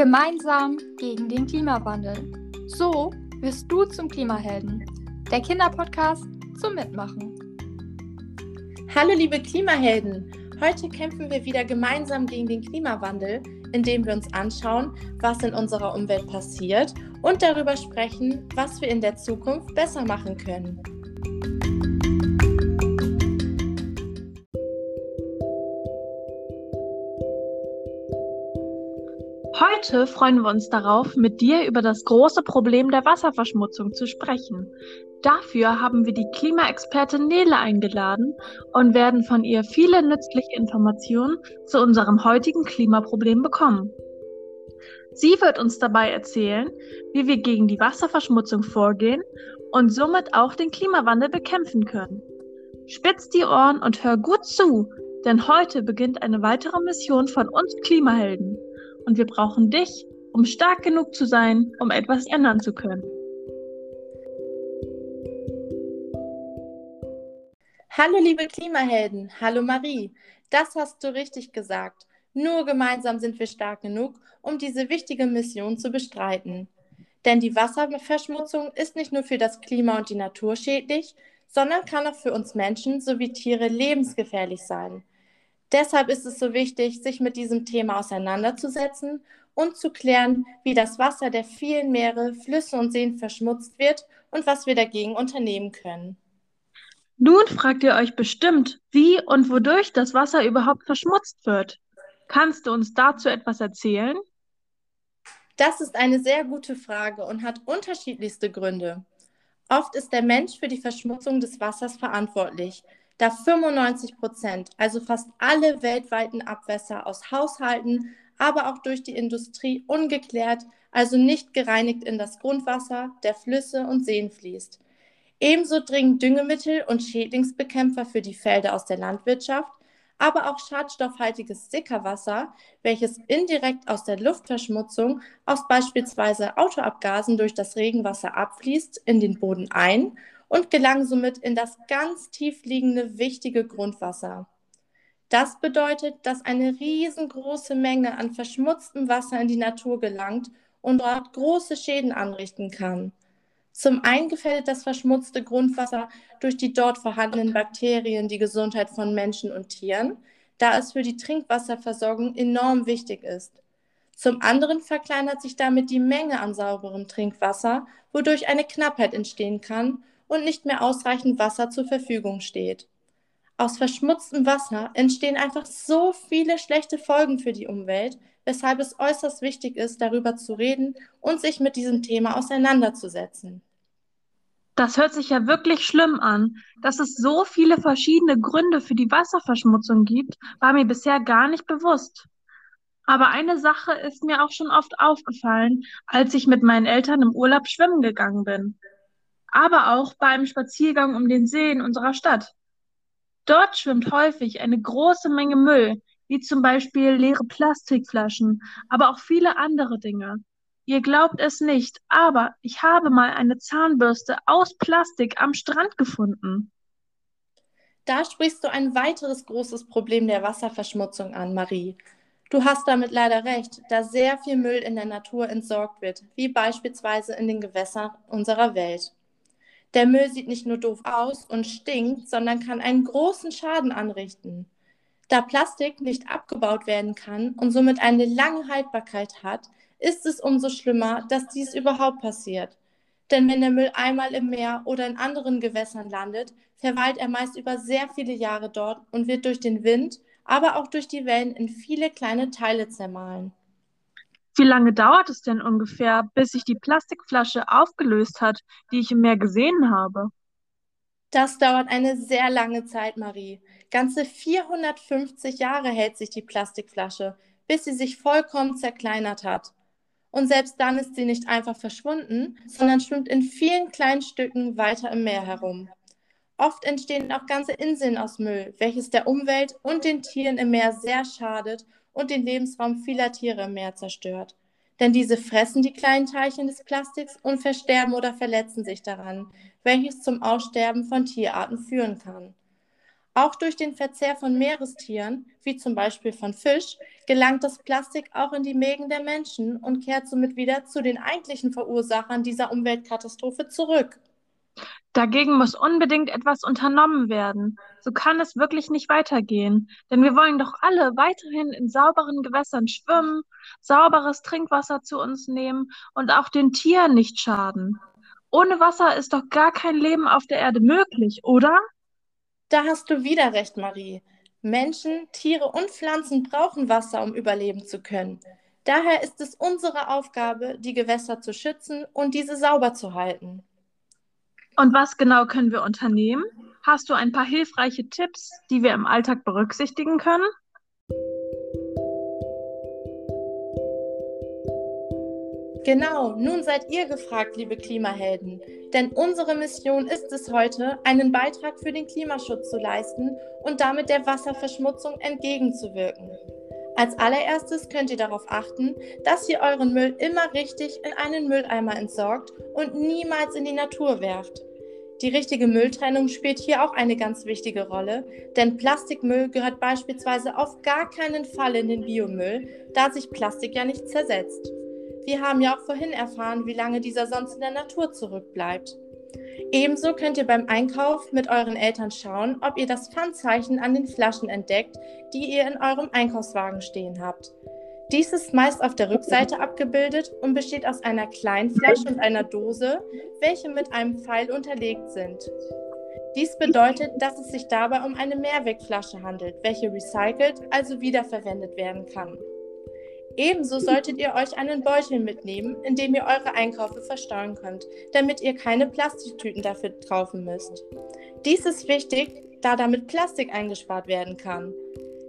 Gemeinsam gegen den Klimawandel. So wirst du zum Klimahelden. Der Kinderpodcast zum Mitmachen. Hallo liebe Klimahelden. Heute kämpfen wir wieder gemeinsam gegen den Klimawandel, indem wir uns anschauen, was in unserer Umwelt passiert und darüber sprechen, was wir in der Zukunft besser machen können. Heute freuen wir uns darauf, mit dir über das große Problem der Wasserverschmutzung zu sprechen. Dafür haben wir die Klimaexpertin Nele eingeladen und werden von ihr viele nützliche Informationen zu unserem heutigen Klimaproblem bekommen. Sie wird uns dabei erzählen, wie wir gegen die Wasserverschmutzung vorgehen und somit auch den Klimawandel bekämpfen können. Spitz die Ohren und hör gut zu, denn heute beginnt eine weitere Mission von uns Klimahelden und wir brauchen dich, um stark genug zu sein, um etwas ändern zu können. Hallo liebe Klimahelden, hallo Marie, das hast du richtig gesagt. Nur gemeinsam sind wir stark genug, um diese wichtige Mission zu bestreiten. Denn die Wasserverschmutzung ist nicht nur für das Klima und die Natur schädlich, sondern kann auch für uns Menschen sowie Tiere lebensgefährlich sein. Deshalb ist es so wichtig, sich mit diesem Thema auseinanderzusetzen und zu klären, wie das Wasser der vielen Meere, Flüsse und Seen verschmutzt wird und was wir dagegen unternehmen können. Nun fragt ihr euch bestimmt, wie und wodurch das Wasser überhaupt verschmutzt wird. Kannst du uns dazu etwas erzählen? Das ist eine sehr gute Frage und hat unterschiedlichste Gründe. Oft ist der Mensch für die Verschmutzung des Wassers verantwortlich, da 95 Prozent, also fast alle weltweiten Abwässer aus Haushalten, aber auch durch die Industrie ungeklärt, also nicht gereinigt in das Grundwasser der Flüsse und Seen fließt. Ebenso dringen Düngemittel und Schädlingsbekämpfer für die Felder aus der Landwirtschaft, aber auch schadstoffhaltiges Sickerwasser, welches indirekt aus der Luftverschmutzung aus beispielsweise Autoabgasen durch das Regenwasser abfließt, in den Boden ein und gelangen somit in das ganz tief liegende wichtige Grundwasser. Das bedeutet, dass eine riesengroße Menge an verschmutztem Wasser in die Natur gelangt und dort große Schäden anrichten kann. Zum einen gefährdet das verschmutzte Grundwasser durch die dort vorhandenen Bakterien die Gesundheit von Menschen und Tieren, da es für die Trinkwasserversorgung enorm wichtig ist. Zum anderen verkleinert sich damit die Menge an sauberem Trinkwasser, wodurch eine Knappheit entstehen kann und nicht mehr ausreichend Wasser zur Verfügung steht. Aus verschmutztem Wasser entstehen einfach so viele schlechte Folgen für die Umwelt, weshalb es äußerst wichtig ist, darüber zu reden und sich mit diesem Thema auseinanderzusetzen. Das hört sich ja wirklich schlimm an. Dass es so viele verschiedene Gründe für die Wasserverschmutzung gibt, war mir bisher gar nicht bewusst. Aber eine Sache ist mir auch schon oft aufgefallen, als ich mit meinen Eltern im Urlaub schwimmen gegangen bin aber auch beim Spaziergang um den See in unserer Stadt. Dort schwimmt häufig eine große Menge Müll, wie zum Beispiel leere Plastikflaschen, aber auch viele andere Dinge. Ihr glaubt es nicht, aber ich habe mal eine Zahnbürste aus Plastik am Strand gefunden. Da sprichst du ein weiteres großes Problem der Wasserverschmutzung an, Marie. Du hast damit leider recht, da sehr viel Müll in der Natur entsorgt wird, wie beispielsweise in den Gewässern unserer Welt. Der Müll sieht nicht nur doof aus und stinkt, sondern kann einen großen Schaden anrichten. Da Plastik nicht abgebaut werden kann und somit eine lange Haltbarkeit hat, ist es umso schlimmer, dass dies überhaupt passiert. Denn wenn der Müll einmal im Meer oder in anderen Gewässern landet, verweilt er meist über sehr viele Jahre dort und wird durch den Wind, aber auch durch die Wellen in viele kleine Teile zermahlen. Wie lange dauert es denn ungefähr, bis sich die Plastikflasche aufgelöst hat, die ich im Meer gesehen habe? Das dauert eine sehr lange Zeit, Marie. Ganze 450 Jahre hält sich die Plastikflasche, bis sie sich vollkommen zerkleinert hat. Und selbst dann ist sie nicht einfach verschwunden, sondern schwimmt in vielen kleinen Stücken weiter im Meer herum. Oft entstehen auch ganze Inseln aus Müll, welches der Umwelt und den Tieren im Meer sehr schadet und den Lebensraum vieler Tiere im Meer zerstört. Denn diese fressen die kleinen Teilchen des Plastiks und versterben oder verletzen sich daran, welches zum Aussterben von Tierarten führen kann. Auch durch den Verzehr von Meerestieren, wie zum Beispiel von Fisch, gelangt das Plastik auch in die Mägen der Menschen und kehrt somit wieder zu den eigentlichen Verursachern dieser Umweltkatastrophe zurück. Dagegen muss unbedingt etwas unternommen werden. So kann es wirklich nicht weitergehen. Denn wir wollen doch alle weiterhin in sauberen Gewässern schwimmen, sauberes Trinkwasser zu uns nehmen und auch den Tieren nicht schaden. Ohne Wasser ist doch gar kein Leben auf der Erde möglich, oder? Da hast du wieder recht, Marie. Menschen, Tiere und Pflanzen brauchen Wasser, um überleben zu können. Daher ist es unsere Aufgabe, die Gewässer zu schützen und diese sauber zu halten. Und was genau können wir unternehmen? Hast du ein paar hilfreiche Tipps, die wir im Alltag berücksichtigen können? Genau, nun seid ihr gefragt, liebe Klimahelden. Denn unsere Mission ist es heute, einen Beitrag für den Klimaschutz zu leisten und damit der Wasserverschmutzung entgegenzuwirken. Als allererstes könnt ihr darauf achten, dass ihr euren Müll immer richtig in einen Mülleimer entsorgt und niemals in die Natur werft. Die richtige Mülltrennung spielt hier auch eine ganz wichtige Rolle, denn Plastikmüll gehört beispielsweise auf gar keinen Fall in den Biomüll, da sich Plastik ja nicht zersetzt. Wir haben ja auch vorhin erfahren, wie lange dieser sonst in der Natur zurückbleibt. Ebenso könnt ihr beim Einkauf mit euren Eltern schauen, ob ihr das Pfandzeichen an den Flaschen entdeckt, die ihr in eurem Einkaufswagen stehen habt. Dies ist meist auf der Rückseite abgebildet und besteht aus einer kleinen Flasche und einer Dose, welche mit einem Pfeil unterlegt sind. Dies bedeutet, dass es sich dabei um eine Mehrwegflasche handelt, welche recycelt, also wiederverwendet werden kann. Ebenso solltet ihr euch einen Beutel mitnehmen, in dem ihr eure Einkäufe verstauen könnt, damit ihr keine Plastiktüten dafür kaufen müsst. Dies ist wichtig, da damit Plastik eingespart werden kann.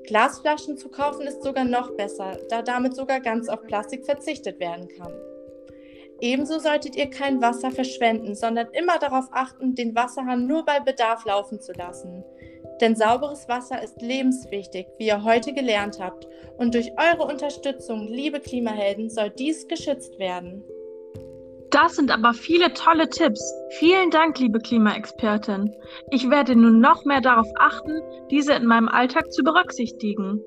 Glasflaschen zu kaufen ist sogar noch besser, da damit sogar ganz auf Plastik verzichtet werden kann. Ebenso solltet ihr kein Wasser verschwenden, sondern immer darauf achten, den Wasserhahn nur bei Bedarf laufen zu lassen. Denn sauberes Wasser ist lebenswichtig, wie ihr heute gelernt habt. Und durch eure Unterstützung, liebe Klimahelden, soll dies geschützt werden. Das sind aber viele tolle Tipps. Vielen Dank, liebe Klimaexpertin. Ich werde nun noch mehr darauf achten, diese in meinem Alltag zu berücksichtigen.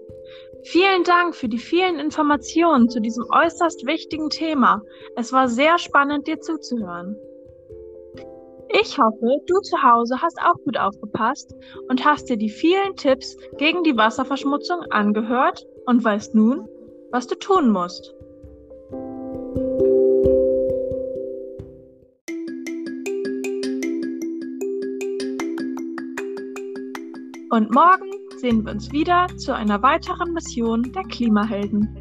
Vielen Dank für die vielen Informationen zu diesem äußerst wichtigen Thema. Es war sehr spannend, dir zuzuhören. Ich hoffe, du zu Hause hast auch gut aufgepasst und hast dir die vielen Tipps gegen die Wasserverschmutzung angehört und weißt nun, was du tun musst. Und morgen sehen wir uns wieder zu einer weiteren Mission der Klimahelden.